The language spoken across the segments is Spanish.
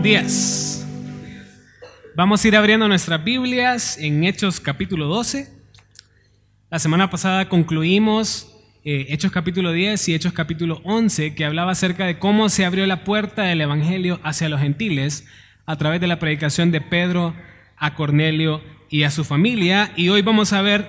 Buenos días. Vamos a ir abriendo nuestras Biblias en Hechos capítulo 12. La semana pasada concluimos eh, Hechos capítulo 10 y Hechos capítulo 11, que hablaba acerca de cómo se abrió la puerta del Evangelio hacia los gentiles a través de la predicación de Pedro a Cornelio y a su familia. Y hoy vamos a ver,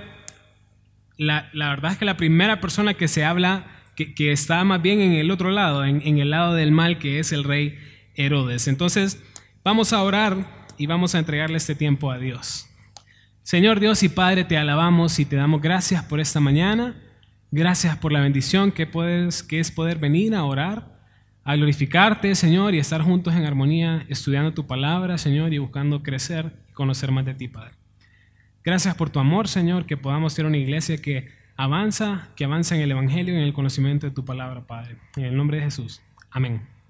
la, verdad es que la primera persona que se habla, que, está más bien en el otro lado, en el lado del mal, que es el rey Herodes. Entonces, vamos a orar y vamos a entregarle este tiempo a Dios. Señor Dios y Padre, te alabamos y te damos gracias por esta mañana. Gracias por la bendición que, puedes, que es poder venir a orar, a glorificarte, Señor, y estar juntos en armonía, estudiando tu palabra, Señor, y buscando crecer y conocer más de ti, Padre. Gracias por tu amor, Señor, que podamos ser una iglesia que avanza, que avanza en el Evangelio y en el conocimiento de tu palabra, Padre. En el nombre de Jesús. Amén.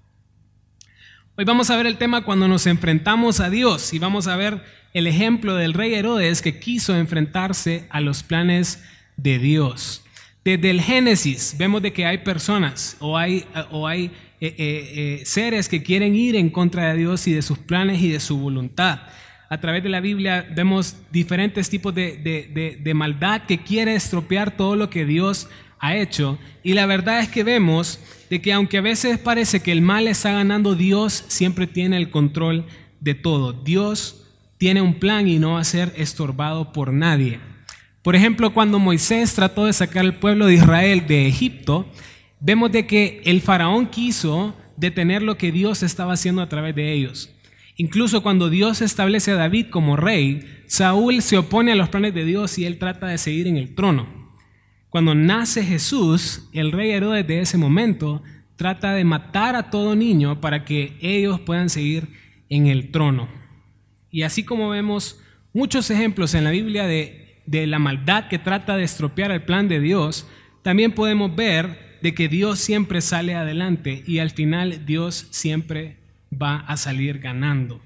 Hoy vamos a ver el tema cuando nos enfrentamos a Dios y vamos a ver el ejemplo del rey Herodes que quiso enfrentarse a los planes de Dios. Desde el Génesis vemos de que hay personas o hay, o hay eh, eh, eh, seres que quieren ir en contra de Dios y de sus planes y de su voluntad. A través de la Biblia vemos diferentes tipos de, de maldad que quiere estropear todo lo que Dios ha hecho. Y la verdad es que vemos de que aunque a veces parece que el mal está ganando, Dios siempre tiene el control de todo. Dios tiene un plan y no va a ser estorbado por nadie. Por ejemplo, cuando Moisés trató de sacar al pueblo de Israel de Egipto, vemos de que el faraón quiso detener lo que Dios estaba haciendo a través de ellos. Incluso cuando Dios establece a David como rey, Saúl se opone a los planes de Dios y él trata de seguir en el trono. Cuando nace Jesús, el rey Herodes de ese momento trata de matar a todo niño para que ellos puedan seguir en el trono. Y así como vemos muchos ejemplos en la Biblia de, de la maldad que trata de estropear el plan de Dios, también podemos ver de que Dios siempre sale adelante y al final Dios siempre va a salir ganando.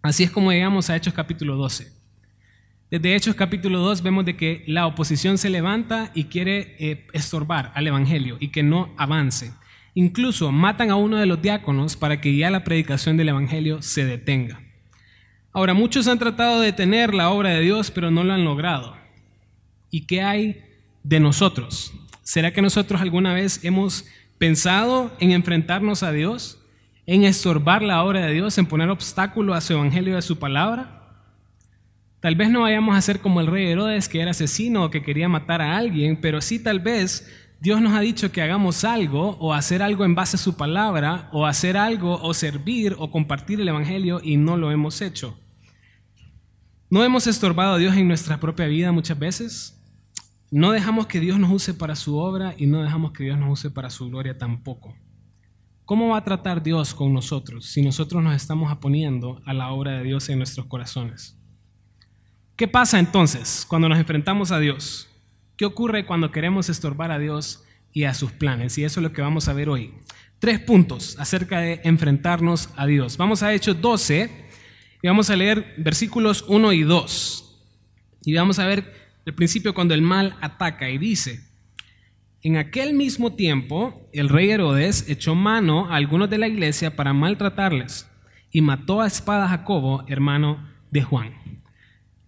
Así es como llegamos a Hechos capítulo 12. Desde Hechos capítulo 2 vemos de que la oposición se levanta y quiere eh, estorbar al Evangelio y que no avance. Incluso matan a uno de los diáconos para que ya la predicación del Evangelio se detenga. Ahora, muchos han tratado de detener la obra de Dios, pero no lo han logrado. ¿Y qué hay de nosotros? ¿Será que nosotros alguna vez hemos pensado en enfrentarnos a Dios, en estorbar la obra de Dios, en poner obstáculo a su Evangelio y a su palabra? Tal vez no vayamos a ser como el rey Herodes que era asesino o que quería matar a alguien, pero sí tal vez Dios nos ha dicho que hagamos algo o hacer algo en base a su palabra o hacer algo o servir o compartir el Evangelio y no lo hemos hecho. ¿No hemos estorbado a Dios en nuestra propia vida muchas veces? No dejamos que Dios nos use para su obra y no dejamos que Dios nos use para su gloria tampoco. ¿Cómo va a tratar Dios con nosotros si nosotros nos estamos oponiendo a la obra de Dios en nuestros corazones? ¿Qué pasa entonces cuando nos enfrentamos a Dios? ¿Qué ocurre cuando queremos estorbar a Dios y a sus planes? Y eso es lo que vamos a ver hoy. Tres puntos acerca de enfrentarnos a Dios. Vamos a Hechos 12 y vamos a leer versículos 1 y 2. Y vamos a ver el principio cuando el mal ataca y dice, en aquel mismo tiempo el rey Herodes echó mano a algunos de la iglesia para maltratarles y mató a espada a Jacobo, hermano de Juan.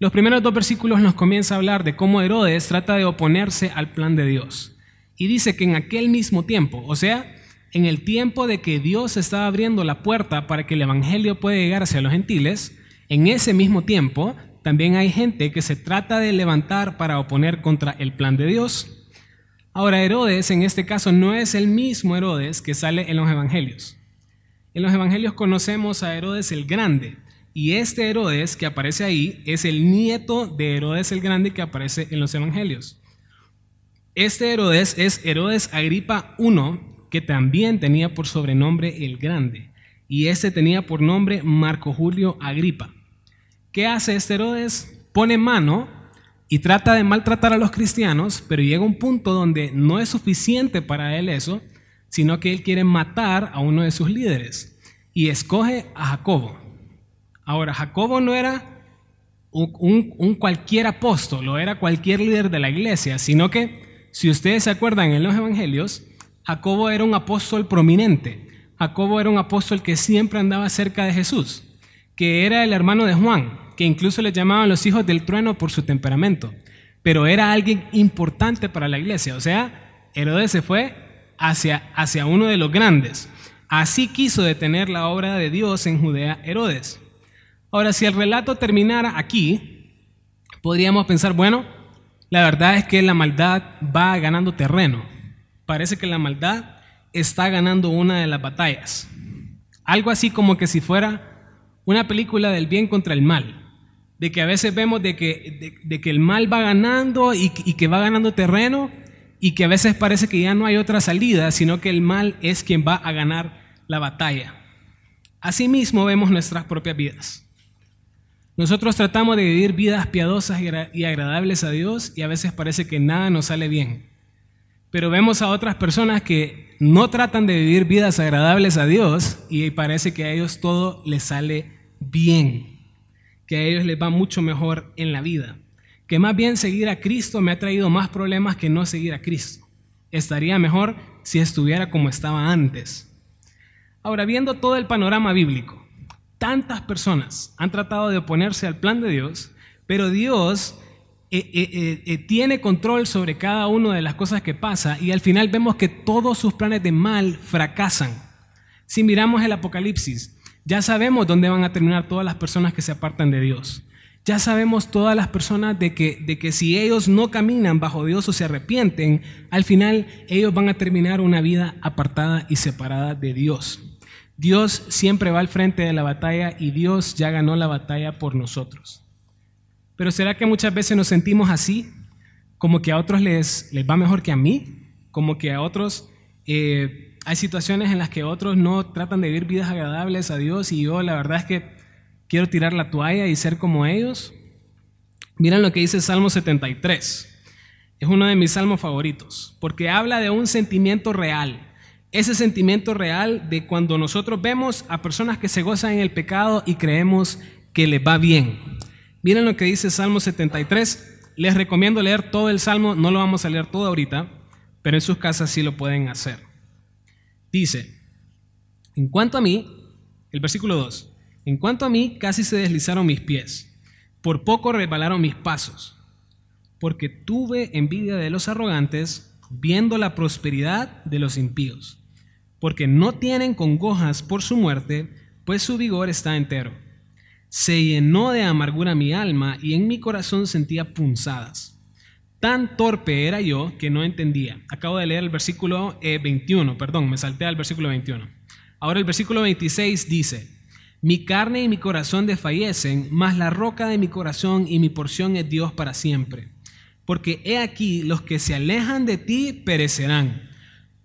Los primeros dos versículos nos comienza a hablar de cómo Herodes trata de oponerse al plan de Dios. Y dice que en aquel mismo tiempo, o sea, en el tiempo de que Dios estaba abriendo la puerta para que el Evangelio pueda llegar hacia los gentiles, en ese mismo tiempo también hay gente que se trata de levantar para oponer contra el plan de Dios. Ahora, Herodes en este caso no es el mismo Herodes que sale en los Evangelios. En los Evangelios conocemos a Herodes el Grande, y este Herodes que aparece ahí es el nieto de Herodes el Grande que aparece en los Evangelios. Este Herodes es Herodes Agripa I, que también tenía por sobrenombre el Grande. Y este tenía por nombre Marco Julio Agripa. ¿Qué hace este Herodes? Pone mano y trata de maltratar a los cristianos, pero llega un punto donde no es suficiente para él eso, sino que él quiere matar a uno de sus líderes y escoge a Jacobo. Ahora, Jacobo no era un, cualquier apóstol o era cualquier líder de la iglesia, sino que, si ustedes se acuerdan en los evangelios, Jacobo era un apóstol prominente. Jacobo era un apóstol que siempre andaba cerca de Jesús, que era el hermano de Juan, que incluso le llamaban los hijos del trueno por su temperamento, pero era alguien importante para la iglesia. O sea, Herodes se fue hacia, hacia uno de los grandes. Así quiso detener la obra de Dios en Judea Herodes. Ahora, si el relato terminara aquí, podríamos pensar, bueno, la verdad es que la maldad va ganando terreno. Parece que la maldad está ganando una de las batallas. Algo así como que si fuera una película del bien contra el mal. De que a veces vemos de que, de, que el mal va ganando y, y que va ganando terreno y que a veces parece que ya no hay otra salida, sino que el mal es quien va a ganar la batalla. Asimismo vemos nuestras propias vidas. Nosotros tratamos de vivir vidas piadosas y agradables a Dios y a veces parece que nada nos sale bien. Pero vemos a otras personas que no tratan de vivir vidas agradables a Dios y parece que a ellos todo les sale bien, que a ellos les va mucho mejor en la vida, que más bien seguir a Cristo me ha traído más problemas que no seguir a Cristo. Estaría mejor si estuviera como estaba antes. Ahora, viendo todo el panorama bíblico, tantas personas han tratado de oponerse al plan de Dios, pero Dios eh, eh, eh, tiene control sobre cada una de las cosas que pasa y al final vemos que todos sus planes de mal fracasan. Si miramos el Apocalipsis, ya sabemos dónde van a terminar todas las personas que se apartan de Dios. Ya sabemos todas las personas de que, de que si ellos no caminan bajo Dios o se arrepienten, al final ellos van a terminar una vida apartada y separada de Dios. Dios siempre va al frente de la batalla y Dios ya ganó la batalla por nosotros. Pero ¿será que muchas veces nos sentimos así? Como que a otros les, les va mejor que a mí, como que a otros eh, hay situaciones en las que otros no tratan de vivir vidas agradables a Dios y yo la verdad es que quiero tirar la toalla y ser como ellos. Miren lo que dice Salmo 73. Es uno de mis salmos favoritos, porque habla de un sentimiento real ese sentimiento real de cuando nosotros vemos a personas que se gozan en el pecado y creemos que les va bien. Miren lo que dice Salmo 73. Les recomiendo leer todo el Salmo, no lo vamos a leer todo ahorita, pero en sus casas sí lo pueden hacer. Dice, en cuanto a mí, el versículo 2, en cuanto a mí casi se deslizaron mis pies, por poco resbalaron mis pasos, porque tuve envidia de los arrogantes, viendo la prosperidad de los impíos porque no tienen congojas por su muerte, pues su vigor está entero. Se llenó de amargura mi alma y en mi corazón sentía punzadas. Tan torpe era yo que no entendía. Acabo de leer el versículo 21, eh, perdón, me salté al versículo 21. Ahora el versículo 26 dice, mi carne y mi corazón desfallecen, mas la roca de mi corazón y mi porción es Dios para siempre. Porque he aquí, los que se alejan de ti perecerán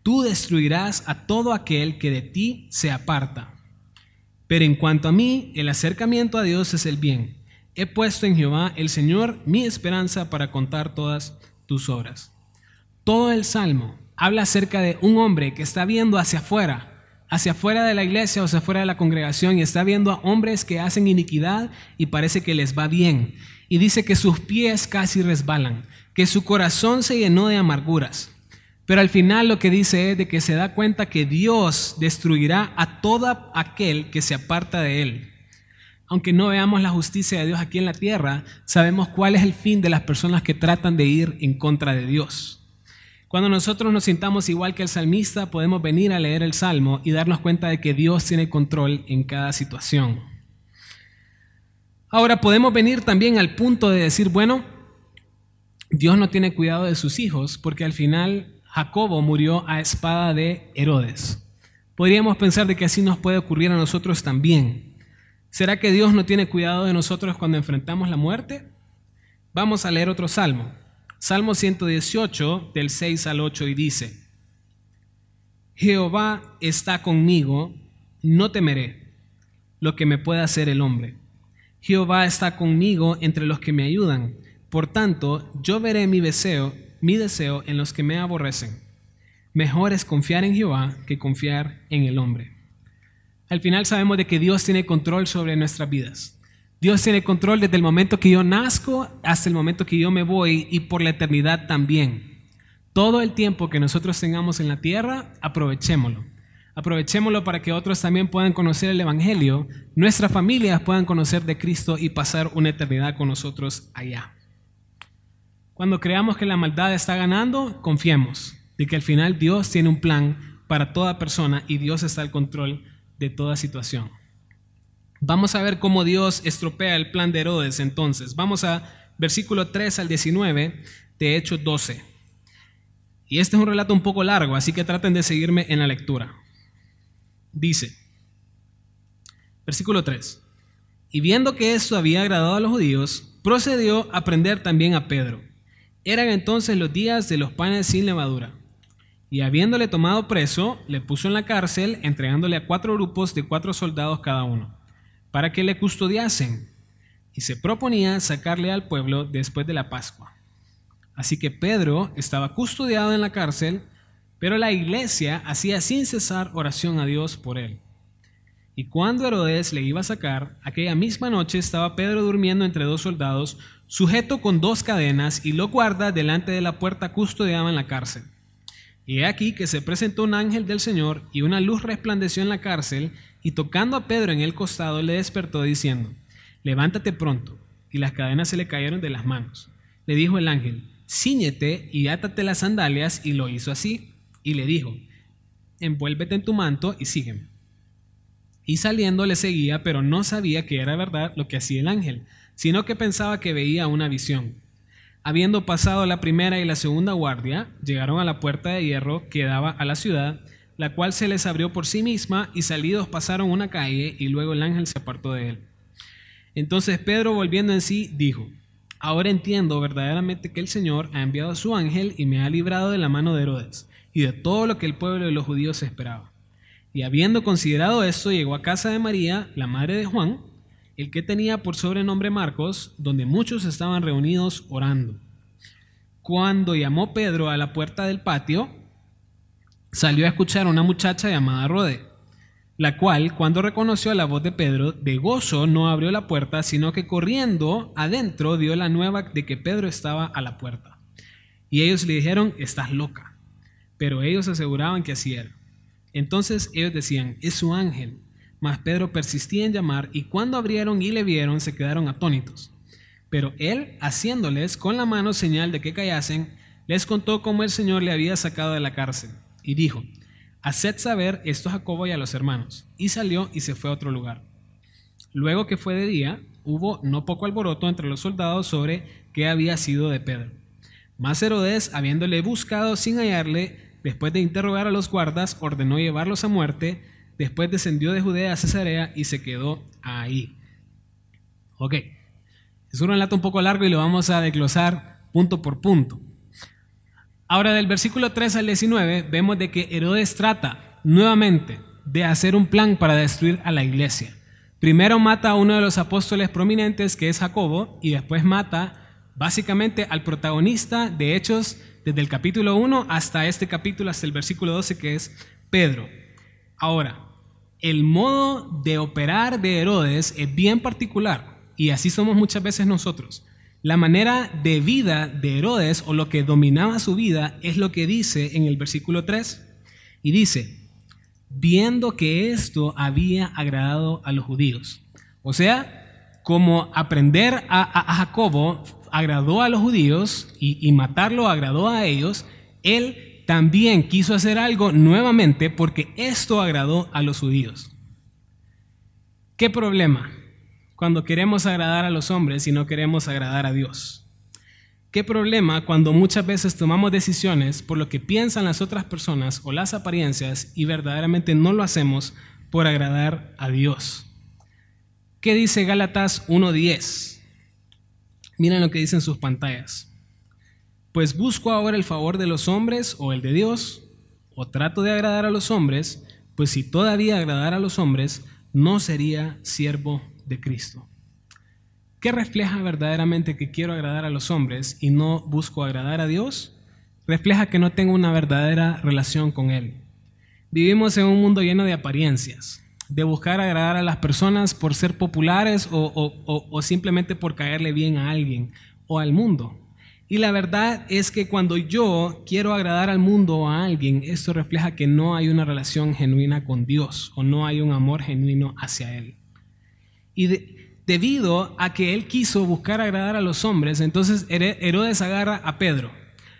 tú destruirás a todo aquel que de ti se aparta. Pero en cuanto a mí, el acercamiento a Dios es el bien. He puesto en Jehová el Señor mi esperanza para contar todas tus obras. Todo el salmo habla acerca de un hombre que está viendo hacia afuera, hacia afuera de la iglesia o hacia afuera de la congregación y está viendo a hombres que hacen iniquidad y parece que les va bien. Y dice que sus pies casi resbalan, que su corazón se llenó de amarguras. Pero al final lo que dice es de que se da cuenta que Dios destruirá a todo aquel que se aparta de él. Aunque no veamos la justicia de Dios aquí en la tierra, sabemos cuál es el fin de las personas que tratan de ir en contra de Dios. Cuando nosotros nos sintamos igual que el salmista, podemos venir a leer el salmo y darnos cuenta de que Dios tiene control en cada situación. Ahora podemos venir también al punto de decir, bueno, Dios no tiene cuidado de sus hijos porque al final Jacobo murió a espada de Herodes. Podríamos pensar de que así nos puede ocurrir a nosotros también. ¿Será que Dios no tiene cuidado de nosotros cuando enfrentamos la muerte? Vamos a leer otro salmo. Salmo 118 del 6 al 8 y dice, Jehová está conmigo, no temeré lo que me pueda hacer el hombre. Jehová está conmigo entre los que me ayudan. Por tanto, yo veré mi deseo mi deseo en los que me aborrecen. Mejor es confiar en Jehová que confiar en el hombre. Al final sabemos de que Dios tiene control sobre nuestras vidas. Dios tiene control desde el momento que yo nazco hasta el momento que yo me voy y por la eternidad también. Todo el tiempo que nosotros tengamos en la tierra, aprovechémoslo. Aprovechémoslo para que otros también puedan conocer el Evangelio, nuestras familias puedan conocer de Cristo y pasar una eternidad con nosotros allá. Cuando creamos que la maldad está ganando, confiemos de que al final Dios tiene un plan para toda persona y Dios está al control de toda situación. Vamos a ver cómo Dios estropea el plan de Herodes entonces. Vamos a versículo 3 al 19 de Hechos 12. Y este es un relato un poco largo, así que traten de seguirme en la lectura. Dice, versículo 3, y viendo que esto había agradado a los judíos, procedió a prender también a Pedro. Eran entonces los días de los panes sin levadura. Y habiéndole tomado preso, le puso en la cárcel, entregándole a cuatro grupos de cuatro soldados cada uno, para que le custodiasen, y se proponía sacarle al pueblo después de la Pascua. Así que Pedro estaba custodiado en la cárcel, pero la iglesia hacía sin cesar oración a Dios por él. Y cuando Herodes le iba a sacar, aquella misma noche estaba Pedro durmiendo entre dos soldados, sujeto con dos cadenas, y lo guarda delante de la puerta custodiada en la cárcel. Y he aquí que se presentó un ángel del Señor, y una luz resplandeció en la cárcel, y tocando a Pedro en el costado le despertó diciendo, Levántate pronto. Y las cadenas se le cayeron de las manos. Le dijo el ángel, Cíñete y átate las sandalias, y lo hizo así y le dijo, envuélvete en tu manto y sígueme. Y saliendo le seguía, pero no sabía que era verdad lo que hacía el ángel, sino que pensaba que veía una visión. Habiendo pasado la primera y la segunda guardia, llegaron a la puerta de hierro que daba a la ciudad, la cual se les abrió por sí misma, y salidos pasaron una calle, y luego el ángel se apartó de él. Entonces Pedro, volviendo en sí, dijo, Ahora entiendo verdaderamente que el Señor ha enviado a su ángel y me ha librado de la mano de Herodes y de todo lo que el pueblo de los judíos esperaba. Y habiendo considerado esto, llegó a casa de María, la madre de Juan, el que tenía por sobrenombre Marcos, donde muchos estaban reunidos orando. Cuando llamó Pedro a la puerta del patio, salió a escuchar una muchacha llamada Rode, la cual, cuando reconoció la voz de Pedro, de gozo no abrió la puerta, sino que corriendo adentro dio la nueva de que Pedro estaba a la puerta. Y ellos le dijeron, estás loca pero ellos aseguraban que así era. Entonces ellos decían, es su ángel. Pedro persistía en llamar y cuando abrieron y le vieron se quedaron atónitos. Pero él, haciéndoles con la mano señal de que callasen, les contó cómo el Señor le había sacado de la cárcel y dijo, haced saber esto a Jacobo y a los hermanos. Y salió y se fue a otro lugar. Luego que fue de día, hubo no poco alboroto entre los soldados sobre qué había sido de Pedro. Mas Herodes, habiéndole buscado sin hallarle, Después de interrogar a los guardas, ordenó llevarlos a muerte. Después descendió de Judea a Cesarea y se quedó ahí. Ok, es un relato un poco largo y lo vamos a desglosar punto por punto. Ahora del versículo 3 al 19 vemos de que Herodes trata nuevamente de hacer un plan para destruir a la iglesia. Primero mata a uno de los apóstoles prominentes que es Jacobo y después mata básicamente al protagonista de Hechos desde el capítulo 1 hasta este capítulo, hasta el versículo 12, que es Pedro. Ahora, el modo de operar de Herodes es bien particular y así somos muchas veces nosotros. La manera de vida de Herodes o lo que dominaba su vida es lo que dice en el versículo 3 y dice, viendo que esto había agradado a los judíos. O sea, como aprender a, Jacobo agradó a los judíos y, matarlo agradó a ellos, él también quiso hacer algo nuevamente porque esto agradó a los judíos. ¿Qué problema cuando queremos agradar a los hombres y no queremos agradar a Dios? ¿Qué problema cuando muchas veces tomamos decisiones por lo que piensan las otras personas o las apariencias y verdaderamente no lo hacemos por agradar a Dios? ¿Qué dice Gálatas 1.10? Miren lo que dicen sus pantallas. Pues busco ahora el favor de los hombres o el de Dios, o trato de agradar a los hombres, pues si todavía agradara a los hombres, no sería siervo de Cristo. ¿Qué refleja verdaderamente que quiero agradar a los hombres y no busco agradar a Dios? Refleja que no tengo una verdadera relación con Él. Vivimos en un mundo lleno de apariencias de buscar agradar a las personas por ser populares o, simplemente por caerle bien a alguien o al mundo. Y la verdad es que cuando yo quiero agradar al mundo o a alguien, esto refleja que no hay una relación genuina con Dios o no hay un amor genuino hacia Él. Y debido a que Él quiso buscar agradar a los hombres, entonces Herodes agarra a Pedro.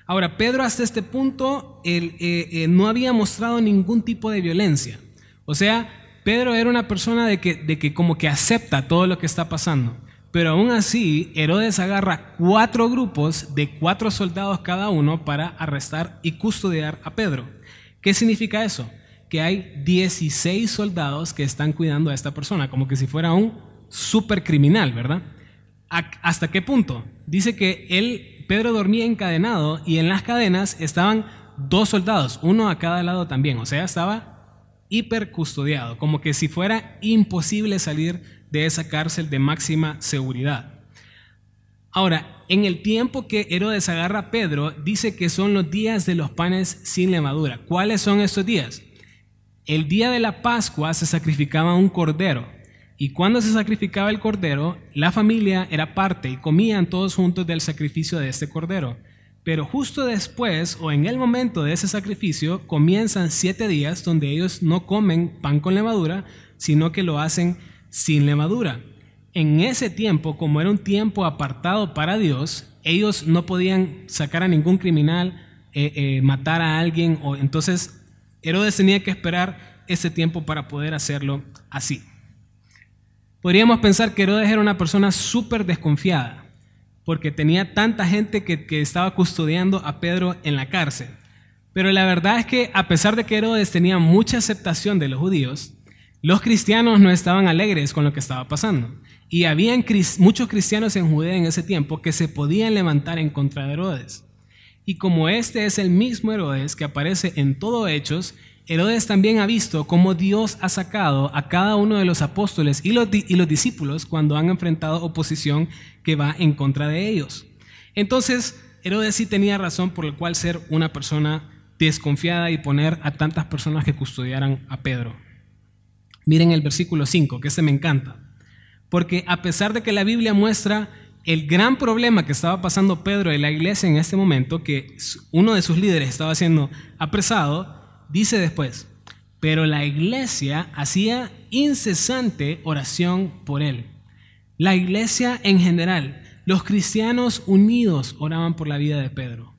Ahora, Pedro hasta este punto eh, eh, no había mostrado ningún tipo de violencia. O sea, Pedro era una persona de que como que acepta todo lo que está pasando. Pero aún así, Herodes agarra cuatro grupos de cuatro soldados cada uno para arrestar y custodiar a Pedro. ¿Qué significa eso? Que hay 16 soldados que están cuidando a esta persona, como que si fuera un supercriminal, ¿verdad? ¿Hasta qué punto? Dice que él, Pedro dormía encadenado y en las cadenas estaban dos soldados, uno a cada lado también, o sea, estaba hiper custodiado, como que si fuera imposible salir de esa cárcel de máxima seguridad. Ahora, en el tiempo que Herodes agarra a Pedro, dice que son los días de los panes sin levadura. ¿Cuáles son estos días? El día de la Pascua se sacrificaba un cordero. Y cuando se sacrificaba el cordero, la familia era parte y comían todos juntos del sacrificio de este cordero. Pero justo después o en el momento de ese sacrificio comienzan siete días donde ellos no comen pan con levadura, sino que lo hacen sin levadura. En ese tiempo, como era un tiempo apartado para Dios, ellos no podían sacar a ningún criminal, eh, eh, matar a alguien, o entonces Herodes tenía que esperar ese tiempo para poder hacerlo así. Podríamos pensar que Herodes era una persona súper desconfiada, porque tenía tanta gente que, que estaba custodiando a Pedro en la cárcel. Pero la verdad es que a pesar de que Herodes tenía mucha aceptación de los judíos, los cristianos no estaban alegres con lo que estaba pasando. Y habían muchos cristianos en Judea en ese tiempo que se podían levantar en contra de Herodes. Y como este es el mismo Herodes que aparece en todo Hechos, Herodes también ha visto cómo Dios ha sacado a cada uno de los apóstoles y los, y los discípulos cuando han enfrentado oposición que va en contra de ellos. Entonces, Herodes sí tenía razón por el cual ser una persona desconfiada y poner a tantas personas que custodiaran a Pedro. Miren el versículo 5, que ese me encanta. Porque a pesar de que la Biblia muestra el gran problema que estaba pasando Pedro en la iglesia en este momento, que uno de sus líderes estaba siendo apresado, dice después, pero la iglesia hacía incesante oración por él. La iglesia en general, los cristianos unidos oraban por la vida de Pedro.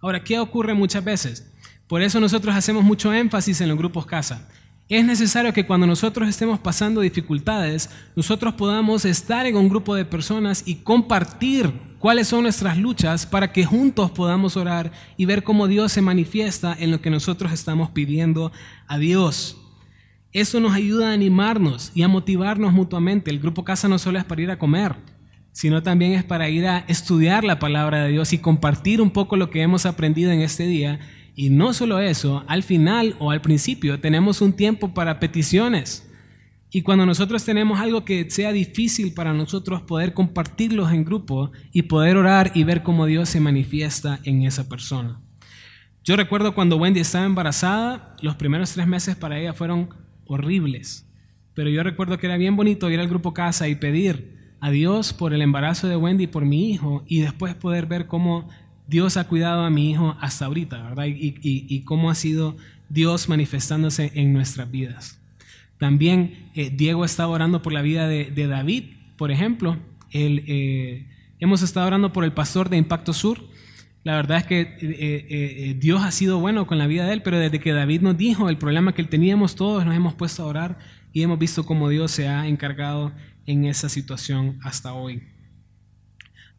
Ahora, ¿qué ocurre muchas veces? Por eso nosotros hacemos mucho énfasis en los grupos casa. Es necesario que cuando nosotros estemos pasando dificultades, nosotros podamos estar en un grupo de personas y compartir cuáles son nuestras luchas para que juntos podamos orar y ver cómo Dios se manifiesta en lo que nosotros estamos pidiendo a Dios. Eso nos ayuda a animarnos y a motivarnos mutuamente. El grupo casa no solo es para ir a comer, sino también es para ir a estudiar la palabra de Dios y compartir un poco lo que hemos aprendido en este día y no solo eso, al final o al principio tenemos un tiempo para peticiones. Y cuando nosotros tenemos algo que sea difícil para nosotros poder compartirlos en grupo y poder orar y ver cómo Dios se manifiesta en esa persona. Yo recuerdo cuando Wendy estaba embarazada, los primeros tres meses para ella fueron horribles. Pero yo recuerdo que era bien bonito ir al grupo casa y pedir a Dios por el embarazo de Wendy y por mi hijo y después poder ver cómo Dios ha cuidado a mi hijo hasta ahorita, ¿verdad? Y, cómo ha sido Dios manifestándose en nuestras vidas. También eh, Diego estaba orando por la vida de, David, por ejemplo. Eh, hemos estado orando por el pastor de Impacto Sur. La verdad es que eh, Dios ha sido bueno con la vida de él, pero desde que David nos dijo el problema que teníamos, todos nos hemos puesto a orar y hemos visto cómo Dios se ha encargado en esa situación hasta hoy.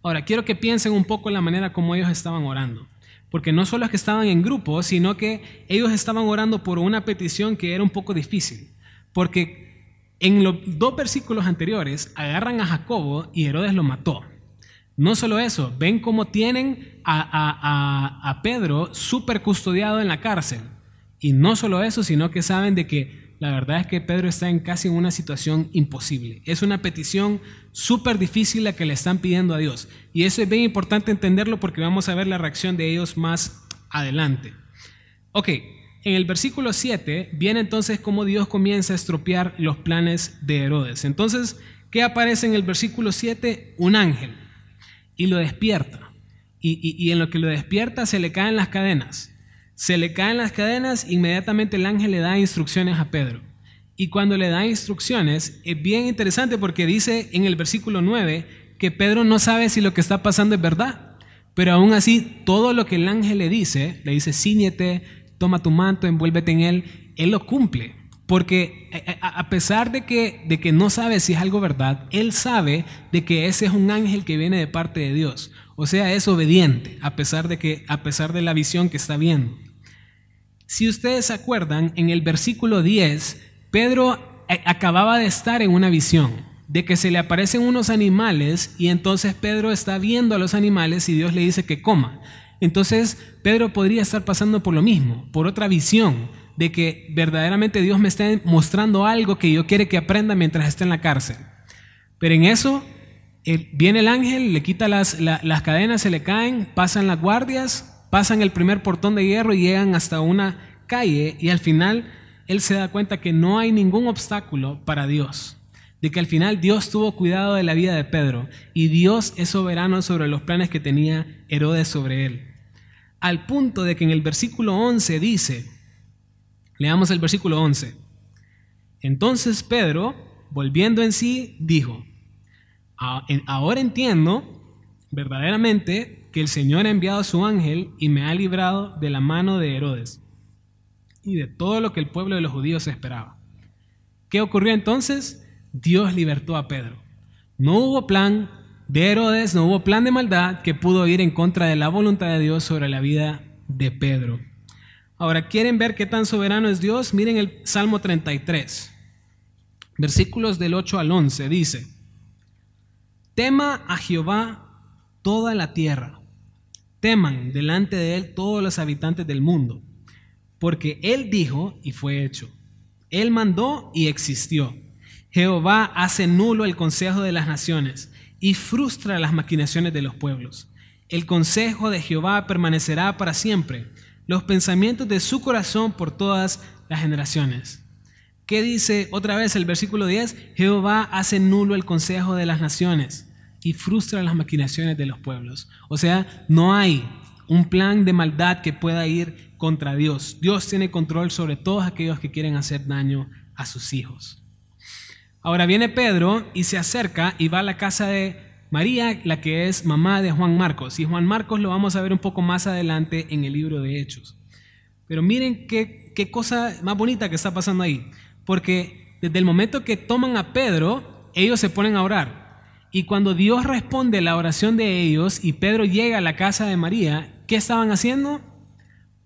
Ahora, quiero que piensen un poco en la manera como ellos estaban orando. Porque no solo es que estaban en grupo, sino que ellos estaban orando por una petición que era un poco difícil. Porque en los dos versículos anteriores agarran a Jacobo y Herodes lo mató. No solo eso, ven cómo tienen a, a Pedro súper custodiado en la cárcel. Y no solo eso, sino que saben de que la verdad es que Pedro está en casi una situación imposible. Es una petición súper difícil la que le están pidiendo a Dios. Y eso es bien importante entenderlo porque vamos a ver la reacción de ellos más adelante. Ok, en el versículo 7 viene entonces cómo Dios comienza a estropear los planes de Herodes. Entonces, ¿qué aparece en el versículo 7? Un ángel y lo despierta. y, en lo que lo despierta se le caen las cadenas. Se le caen las cadenas, inmediatamente el ángel le da instrucciones a Pedro. Y cuando le da instrucciones, es bien interesante porque dice en el versículo 9 que Pedro no sabe si lo que está pasando es verdad. Pero aún así, todo lo que el ángel le dice, le dice, ciñete, toma tu manto, envuélvete en él, él lo cumple. Porque eh, eh, a pesar de que, de que no sabe si es algo verdad, él sabe de que ese es un ángel que viene de parte de Dios. O sea, es obediente a pesar de que a pesar de la visión que está viendo. Si ustedes se acuerdan, en el versículo 10, Pedro eh, acababa de estar en una visión de que se le aparecen unos animales y entonces Pedro está viendo a los animales y Dios le dice que coma. Entonces Pedro podría estar pasando por lo mismo, por otra visión, de que verdaderamente Dios me está mostrando algo que yo quiere que aprenda mientras esté en la cárcel. Pero en eso viene el ángel, le quita las, las cadenas, se le caen, pasan las guardias, pasan el primer portón de hierro y llegan hasta una calle y al final él se da cuenta que no hay ningún obstáculo para Dios, de que al final Dios tuvo cuidado de la vida de Pedro y Dios es soberano sobre los planes que tenía Herodes sobre él. Al punto de que en el versículo 11 dice, Leamos el versículo 11. Entonces Pedro, volviendo en sí, dijo, ahora entiendo verdaderamente que el Señor ha enviado a su ángel y me ha librado de la mano de Herodes y de todo lo que el pueblo de los judíos esperaba. ¿Qué ocurrió entonces? Dios libertó a Pedro. No hubo plan de Herodes, no hubo plan de maldad que pudo ir en contra de la voluntad de Dios sobre la vida de Pedro. Ahora, ¿quieren ver qué tan soberano es Dios? Miren el Salmo 33, versículos del 8 al 11. Dice, tema a Jehová toda la tierra, teman delante de él todos los habitantes del mundo, porque él dijo y fue hecho, él mandó y existió. Jehová hace nulo el consejo de las naciones y frustra las maquinaciones de los pueblos. El consejo de Jehová permanecerá para siempre los pensamientos de su corazón por todas las generaciones. ¿Qué dice otra vez el versículo 10? Jehová hace nulo el consejo de las naciones y frustra las maquinaciones de los pueblos. O sea, no hay un plan de maldad que pueda ir contra Dios. Dios tiene control sobre todos aquellos que quieren hacer daño a sus hijos. Ahora viene Pedro y se acerca y va a la casa de María, la que es mamá de Juan Marcos. Y Juan Marcos lo vamos a ver un poco más adelante en el libro de Hechos. Pero miren qué, qué cosa más bonita que está pasando ahí. Porque desde el momento que toman a Pedro, ellos se ponen a orar. Y cuando Dios responde la oración de ellos y Pedro llega a la casa de María, ¿qué estaban haciendo?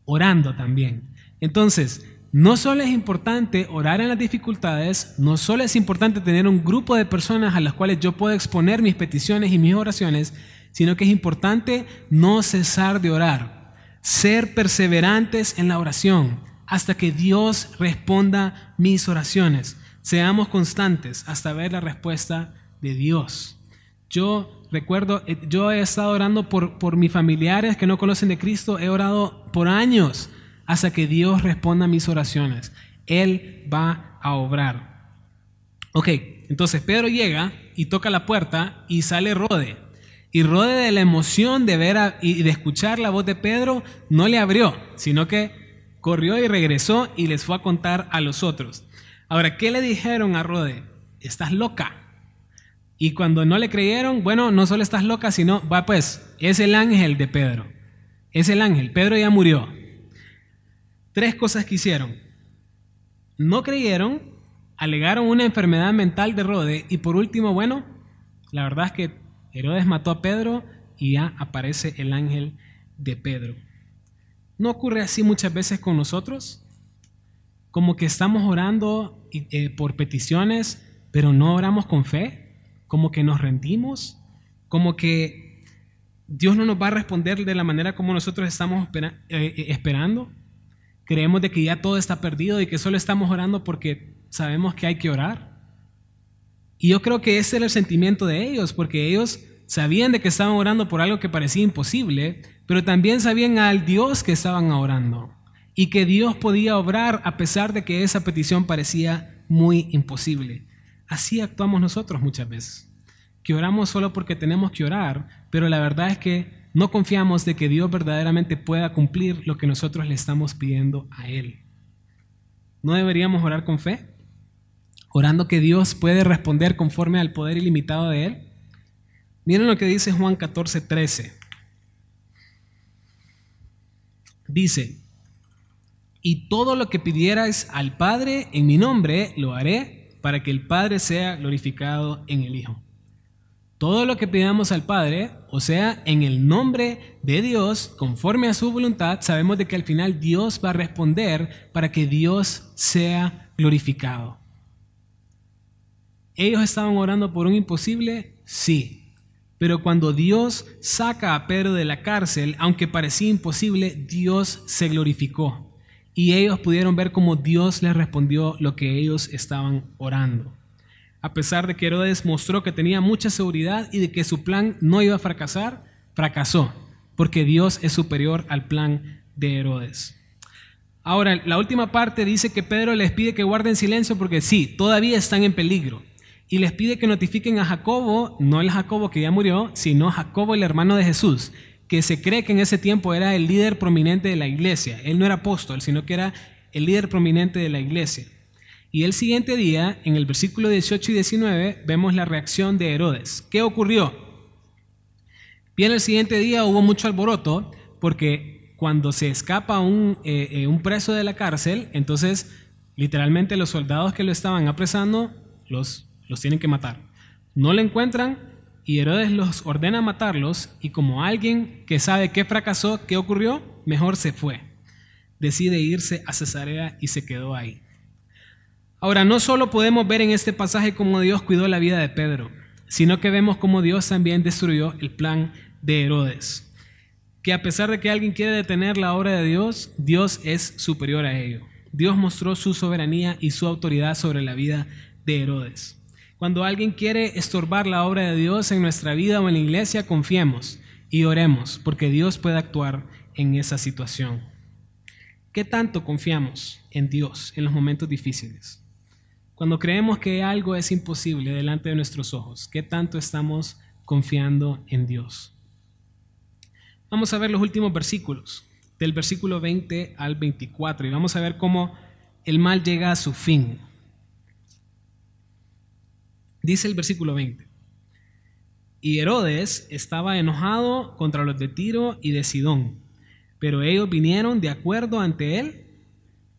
Orando también. Entonces, no solo es importante orar en las dificultades, no solo es importante tener un grupo de personas a las cuales yo puedo exponer mis peticiones y mis oraciones, sino que es importante no cesar de orar, ser perseverantes en la oración hasta que Dios responda mis oraciones. Seamos constantes hasta ver la respuesta de Dios. Yo recuerdo, eh, yo he estado orando por, por mis familiares que no conocen de Cristo, he orado por años hasta que Dios responda a mis oraciones. Él va a obrar. Ok, entonces Pedro llega y toca la puerta y sale Rode. Y Rode de la emoción de ver y de escuchar la voz de Pedro no le abrió, sino que corrió y regresó y les fue a contar a los otros. Ahora, ¿qué le dijeron a Rode? Estás loca. Y cuando no le creyeron, bueno, no solo estás loca, sino, va pues, es el ángel de Pedro. Es el ángel. Pedro ya murió. Tres cosas que hicieron. No creyeron, alegaron una enfermedad mental de Rode y por último, bueno, la verdad es que Herodes mató a Pedro y ya aparece el ángel de Pedro. ¿No ocurre así muchas veces con nosotros? Como que estamos orando eh, por peticiones, pero no oramos con fe, como que nos rendimos, como que Dios no nos va a responder de la manera como nosotros estamos eh, eh, esperando. Creemos de que ya todo está perdido y que solo estamos orando porque sabemos que hay que orar. Y yo creo que ese era el sentimiento de ellos, porque ellos sabían de que estaban orando por algo que parecía imposible, pero también sabían al Dios que estaban orando y que Dios podía obrar a pesar de que esa petición parecía muy imposible. Así actuamos nosotros muchas veces, que oramos solo porque tenemos que orar, pero la verdad es que no confiamos de que Dios verdaderamente pueda cumplir lo que nosotros le estamos pidiendo a Él. ¿No deberíamos orar con fe? Orando que Dios puede responder conforme al poder ilimitado de Él. Miren lo que dice Juan 14, 13. Dice, y todo lo que pidierais al Padre en mi nombre, lo haré para que el Padre sea glorificado en el Hijo. Todo lo que pidamos al Padre, o sea, en el nombre de Dios, conforme a su voluntad, sabemos de que al final Dios va a responder para que Dios sea glorificado. ¿Ellos estaban orando por un imposible? Sí. Pero cuando Dios saca a Pedro de la cárcel, aunque parecía imposible, Dios se glorificó. Y ellos pudieron ver cómo Dios les respondió lo que ellos estaban orando a pesar de que Herodes mostró que tenía mucha seguridad y de que su plan no iba a fracasar, fracasó, porque Dios es superior al plan de Herodes. Ahora, la última parte dice que Pedro les pide que guarden silencio porque sí, todavía están en peligro. Y les pide que notifiquen a Jacobo, no el Jacobo que ya murió, sino Jacobo el hermano de Jesús, que se cree que en ese tiempo era el líder prominente de la iglesia. Él no era apóstol, sino que era el líder prominente de la iglesia. Y el siguiente día, en el versículo 18 y 19, vemos la reacción de Herodes. ¿Qué ocurrió? Bien, el siguiente día hubo mucho alboroto porque cuando se escapa un, eh, eh, un preso de la cárcel, entonces literalmente los soldados que lo estaban apresando los, los tienen que matar. No lo encuentran y Herodes los ordena matarlos y como alguien que sabe qué fracasó, qué ocurrió, mejor se fue. Decide irse a Cesarea y se quedó ahí. Ahora, no solo podemos ver en este pasaje cómo Dios cuidó la vida de Pedro, sino que vemos cómo Dios también destruyó el plan de Herodes. Que a pesar de que alguien quiere detener la obra de Dios, Dios es superior a ello. Dios mostró su soberanía y su autoridad sobre la vida de Herodes. Cuando alguien quiere estorbar la obra de Dios en nuestra vida o en la iglesia, confiemos y oremos, porque Dios puede actuar en esa situación. ¿Qué tanto confiamos en Dios en los momentos difíciles? Cuando creemos que algo es imposible delante de nuestros ojos, ¿qué tanto estamos confiando en Dios? Vamos a ver los últimos versículos, del versículo 20 al 24, y vamos a ver cómo el mal llega a su fin. Dice el versículo 20. Y Herodes estaba enojado contra los de Tiro y de Sidón, pero ellos vinieron de acuerdo ante él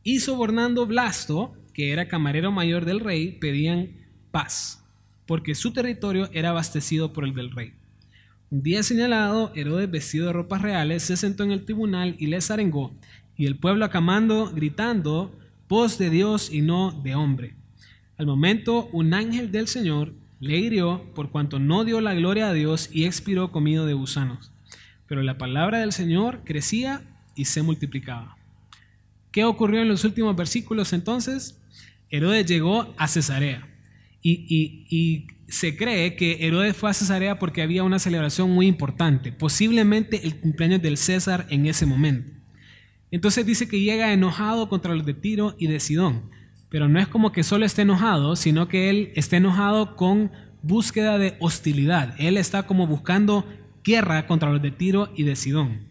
y sobornando Blasto, que era camarero mayor del rey, pedían paz, porque su territorio era abastecido por el del rey. Un día señalado, Herodes, vestido de ropas reales, se sentó en el tribunal y les arengó, y el pueblo acamando, gritando, voz de Dios y no de hombre. Al momento, un ángel del Señor le hirió por cuanto no dio la gloria a Dios y expiró comido de gusanos. Pero la palabra del Señor crecía y se multiplicaba. ¿Qué ocurrió en los últimos versículos entonces? Herodes llegó a Cesarea. Y, se cree que Herodes fue a Cesarea porque había una celebración muy importante, posiblemente el cumpleaños del César en ese momento. Entonces dice que llega enojado contra los de Tiro y de Sidón, pero no es como que solo esté enojado, sino que él está enojado con búsqueda de hostilidad. Él está como buscando guerra contra los de Tiro y de Sidón.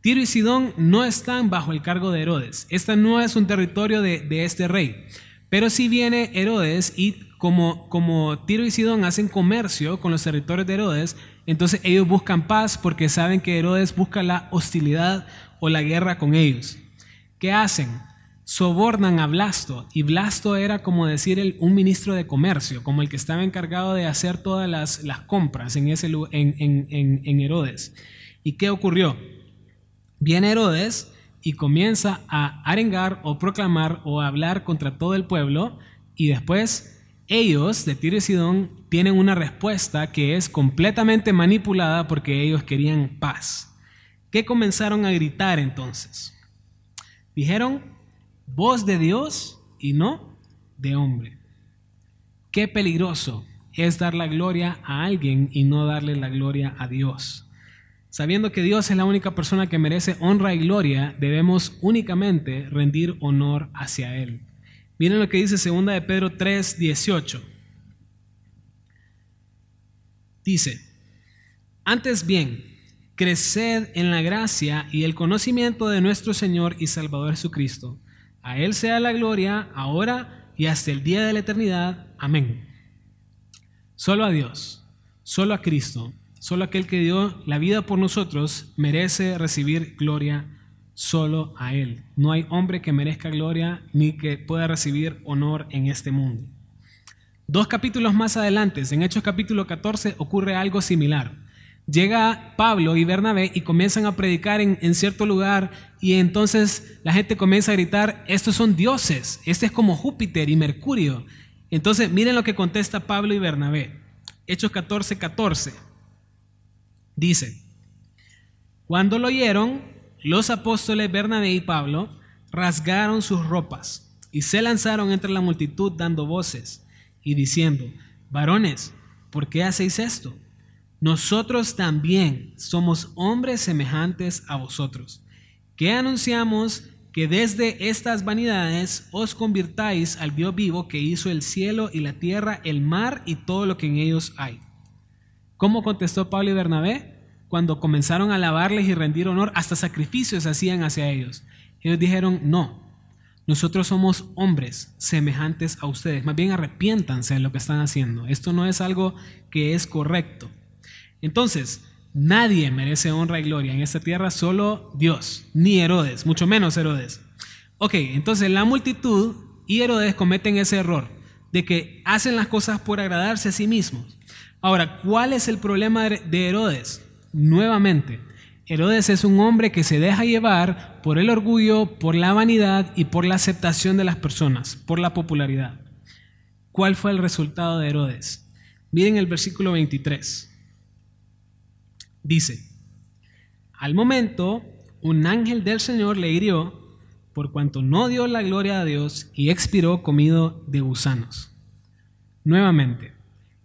Tiro y Sidón no están bajo el cargo de Herodes. Este no es un territorio de, este rey. Pero si viene Herodes y como, como Tiro y Sidón hacen comercio con los territorios de Herodes, entonces ellos buscan paz porque saben que Herodes busca la hostilidad o la guerra con ellos. ¿Qué hacen? Sobornan a Blasto, y Blasto era como decir un ministro de comercio, como el que estaba encargado de hacer todas las, compras en, ese, en, en, en Herodes. ¿Y qué ocurrió? Viene Herodes y comienza a arengar o proclamar o hablar contra todo el pueblo y después ellos de Tiro y Sidón tienen una respuesta que es completamente manipulada porque ellos querían paz. ¿Qué comenzaron a gritar entonces? Dijeron, voz de Dios y no de hombre. Qué peligroso es dar la gloria a alguien y no darle la gloria a Dios. Sabiendo que Dios es la única persona que merece honra y gloria, debemos únicamente rendir honor hacia Él. Miren lo que dice 2 de Pedro 3, 18. Dice, antes bien, creced en la gracia y el conocimiento de nuestro Señor y Salvador Jesucristo. A Él sea la gloria, ahora y hasta el día de la eternidad. Amén. Solo a Dios, solo a Cristo, solo aquel que dio la vida por nosotros merece recibir gloria solo a Él. No hay hombre que merezca gloria ni que pueda recibir honor en este mundo. Dos capítulos más adelante, en Hechos capítulo 14, ocurre algo similar. Llega Pablo y Bernabé y comienzan a predicar en, cierto lugar y entonces la gente comienza a gritar, estos son dioses, este es como Júpiter y Mercurio. Entonces miren lo que contesta Pablo y Bernabé. Hechos 14, 14. Dice, cuando lo oyeron, los apóstoles Bernabé y Pablo rasgaron sus ropas y se lanzaron entre la multitud dando voces y diciendo, varones, ¿por qué hacéis esto? Nosotros también somos hombres semejantes a vosotros, que anunciamos que desde estas vanidades os convirtáis al Dios vivo que hizo el cielo y la tierra, el mar y todo lo que en ellos hay. ¿Cómo contestó Pablo y Bernabé? Cuando comenzaron a alabarles y rendir honor, hasta sacrificios hacían hacia ellos. Ellos dijeron, no, nosotros somos hombres semejantes a ustedes. Más bien arrepiéntanse de lo que están haciendo. Esto no es algo que es correcto. Entonces, nadie merece honra y gloria en esta tierra, solo Dios, ni Herodes, mucho menos Herodes. Ok, entonces la multitud y Herodes cometen ese error de que hacen las cosas por agradarse a sí mismos. Ahora, ¿cuál es el problema de Herodes? Nuevamente, Herodes es un hombre que se deja llevar por el orgullo, por la vanidad y por la aceptación de las personas, por la popularidad. ¿Cuál fue el resultado de Herodes? Miren el versículo 23. Dice, al momento un ángel del Señor le hirió por cuanto no dio la gloria a Dios y expiró comido de gusanos. Nuevamente,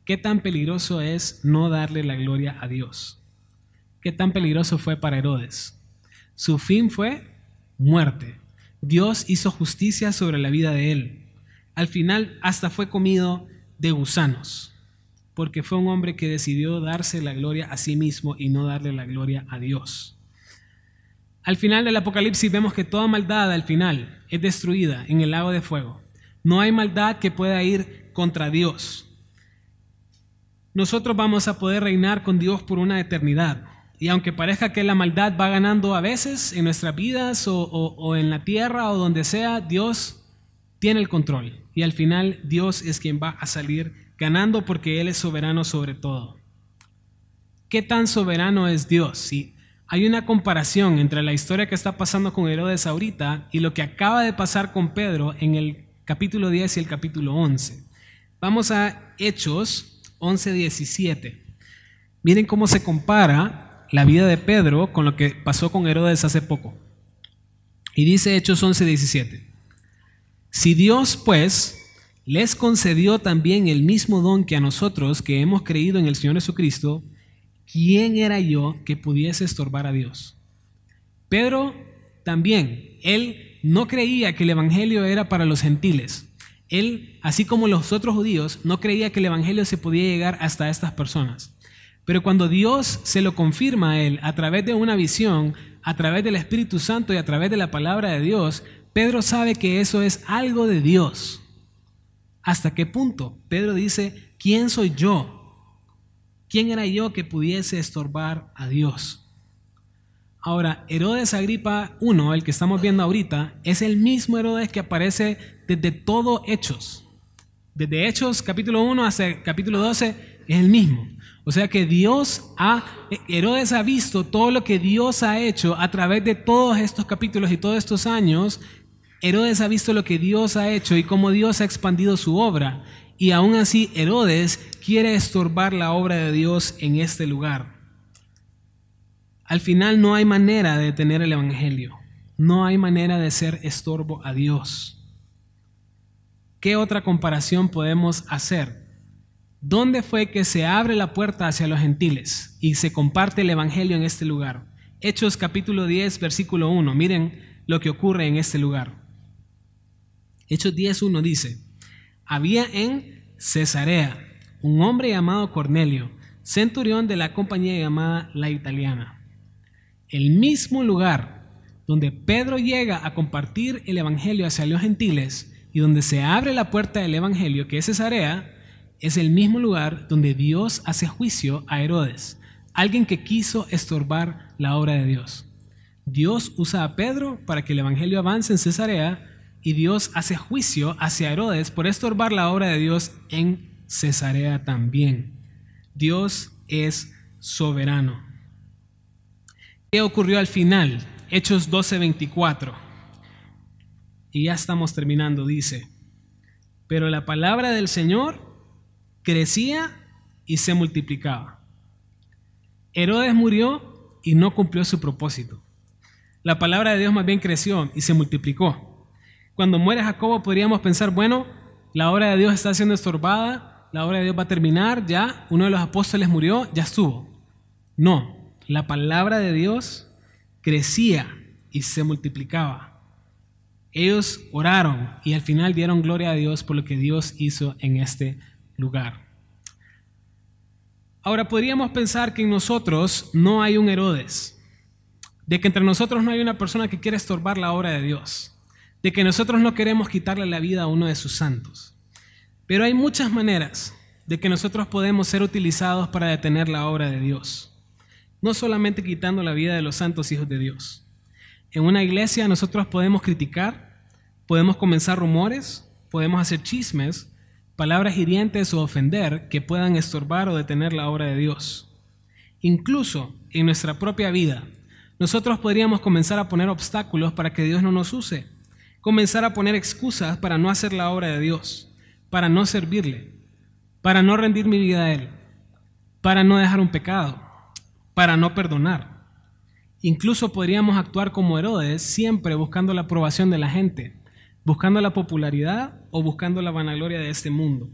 ¿qué tan peligroso es no darle la gloria a Dios? ¿Qué tan peligroso fue para Herodes? Su fin fue muerte. Dios hizo justicia sobre la vida de él. Al final hasta fue comido de gusanos porque fue un hombre que decidió darse la gloria a sí mismo y no darle la gloria a Dios. Al final del Apocalipsis vemos que toda maldad al final es destruida en el lago de fuego. No hay maldad que pueda ir contra Dios. Nosotros vamos a poder reinar con Dios por una eternidad. Y aunque parezca que la maldad va ganando a veces en nuestras vidas o, o en la tierra o donde sea, Dios tiene el control. Y al final Dios es quien va a salir ganando porque Él es soberano sobre todo. ¿Qué tan soberano es Dios? Si hay una comparación entre la historia que está pasando con Herodes ahorita y lo que acaba de pasar con Pedro en el capítulo 10 y el capítulo 11. Vamos a Hechos 11, 17. Miren cómo se compara la vida de Pedro con lo que pasó con Herodes hace poco. Y dice Hechos 11, 17. Si Dios, pues, les concedió también el mismo don que a nosotros que hemos creído en el Señor Jesucristo, ¿quién era yo que pudiese estorbar a Dios? Pedro también, él no creía que el Evangelio era para los gentiles. Él, así como los otros judíos, no creía que el Evangelio se podía llegar hasta estas personas. Pero cuando Dios se lo confirma a él a través de una visión, a través del Espíritu Santo y a través de la palabra de Dios, Pedro sabe que eso es algo de Dios. ¿Hasta qué punto? Pedro dice, ¿quién soy yo? ¿Quién era yo que pudiese estorbar a Dios? Ahora, Herodes Agripa I, el que estamos viendo ahorita, es el mismo Herodes que aparece desde todo Hechos. Desde Hechos capítulo 1 hasta capítulo 12 es el mismo. O sea que Dios ha, Herodes ha visto todo lo que Dios ha hecho a través de todos estos capítulos y todos estos años Herodes ha visto lo que Dios ha hecho y cómo Dios ha expandido su obra. Y aún así Herodes quiere estorbar la obra de Dios en este lugar. Al final no hay manera de detener el Evangelio. No hay manera de ser estorbo a Dios. ¿Qué otra comparación podemos hacer? ¿Dónde fue que se abre la puerta hacia los gentiles y se comparte el Evangelio en este lugar? Hechos capítulo 10, versículo 1. Miren lo que ocurre en este lugar. Hechos 10.1 dice, había en Cesarea un hombre llamado Cornelio, centurión de la compañía llamada La Italiana, el mismo lugar donde Pedro llega a compartir el Evangelio hacia los gentiles y donde se abre la puerta del Evangelio, que es Cesarea, es el mismo lugar donde Dios hace juicio a Herodes, alguien que quiso estorbar la obra de Dios. Dios usa a Pedro para que el Evangelio avance en Cesarea y Dios hace juicio hacia Herodes por estorbar la obra de Dios en Cesarea también. Dios es soberano. ¿Qué ocurrió al final? Hechos 12:24. Y ya estamos terminando, dice. Pero la palabra del Señor crecía y se multiplicaba. Herodes murió y no cumplió su propósito. La palabra de Dios más bien creció y se multiplicó. Cuando muere Jacobo podríamos pensar, bueno, la obra de Dios está siendo estorbada, la obra de Dios va a terminar, ya, uno de los apóstoles murió, ya estuvo. No, la palabra de Dios crecía y se multiplicaba. Ellos oraron y al final dieron gloria a Dios por lo que Dios hizo en este lugar. Ahora podríamos pensar que en nosotros no hay un Herodes, de que entre nosotros no hay una persona que quiere estorbar la obra de Dios, de que nosotros no queremos quitarle la vida a uno de sus santos. Pero hay muchas maneras de que nosotros podemos ser utilizados para detener la obra de Dios, no solamente quitando la vida de los santos hijos de Dios. En una iglesia nosotros podemos criticar, podemos comenzar rumores, podemos hacer chismes, palabras hirientes o ofender que puedan estorbar o detener la obra de Dios. Incluso en nuestra propia vida, nosotros podríamos comenzar a poner obstáculos para que Dios no nos use, comenzar a poner excusas para no hacer la obra de Dios, para no servirle, para no rendir mi vida a Él, para no dejar un pecado, para no perdonar. Incluso podríamos actuar como Herodes, siempre buscando la aprobación de la gente, buscando la popularidad o buscando la vanagloria de este mundo.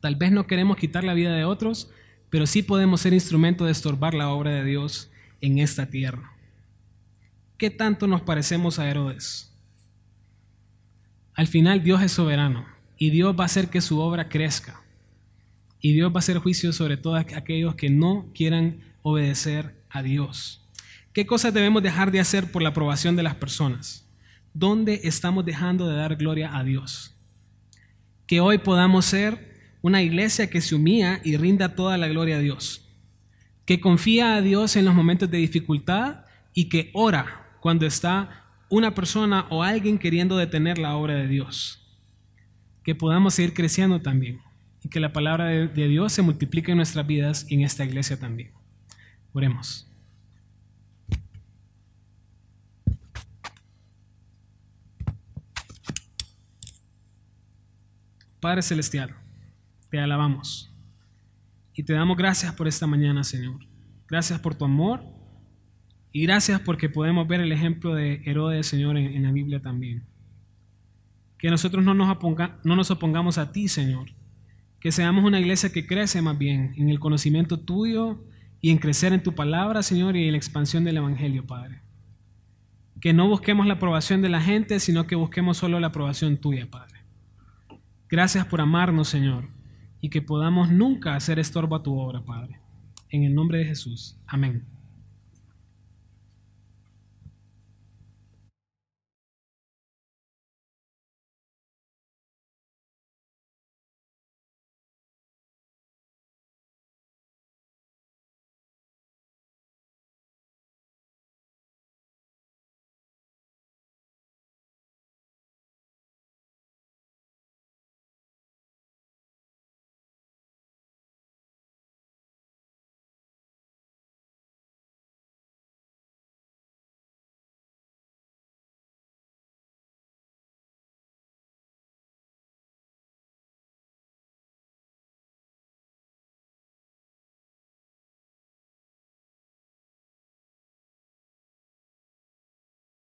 Tal vez no queremos quitar la vida de otros, pero sí podemos ser instrumento de estorbar la obra de Dios en esta tierra. ¿Qué tanto nos parecemos a Herodes? Al final Dios es soberano y Dios va a hacer que su obra crezca. Y Dios va a hacer juicio sobre todos aquellos que no quieran obedecer a Dios. ¿Qué cosas debemos dejar de hacer por la aprobación de las personas? ¿Dónde estamos dejando de dar gloria a Dios? Que hoy podamos ser una iglesia que se humilla y rinda toda la gloria a Dios. Que confía a Dios en los momentos de dificultad y que ora cuando está una persona o alguien queriendo detener la obra de Dios. Que podamos seguir creciendo también y que la palabra de, Dios se multiplique en nuestras vidas y en esta iglesia también. Oremos. Padre Celestial, te alabamos y te damos gracias por esta mañana, Señor. Gracias por tu amor y gracias porque podemos ver el ejemplo de Herodes, Señor, en, la Biblia también. Que nosotros no nos, no nos opongamos a ti, Señor. Que seamos una iglesia que crece más bien en el conocimiento tuyo y en crecer en tu palabra, Señor, y en la expansión del Evangelio, Padre. Que no busquemos la aprobación de la gente, sino que busquemos solo la aprobación tuya, Padre. Gracias por amarnos, Señor, y que podamos nunca hacer estorbo a tu obra, Padre. En el nombre de Jesús. Amén.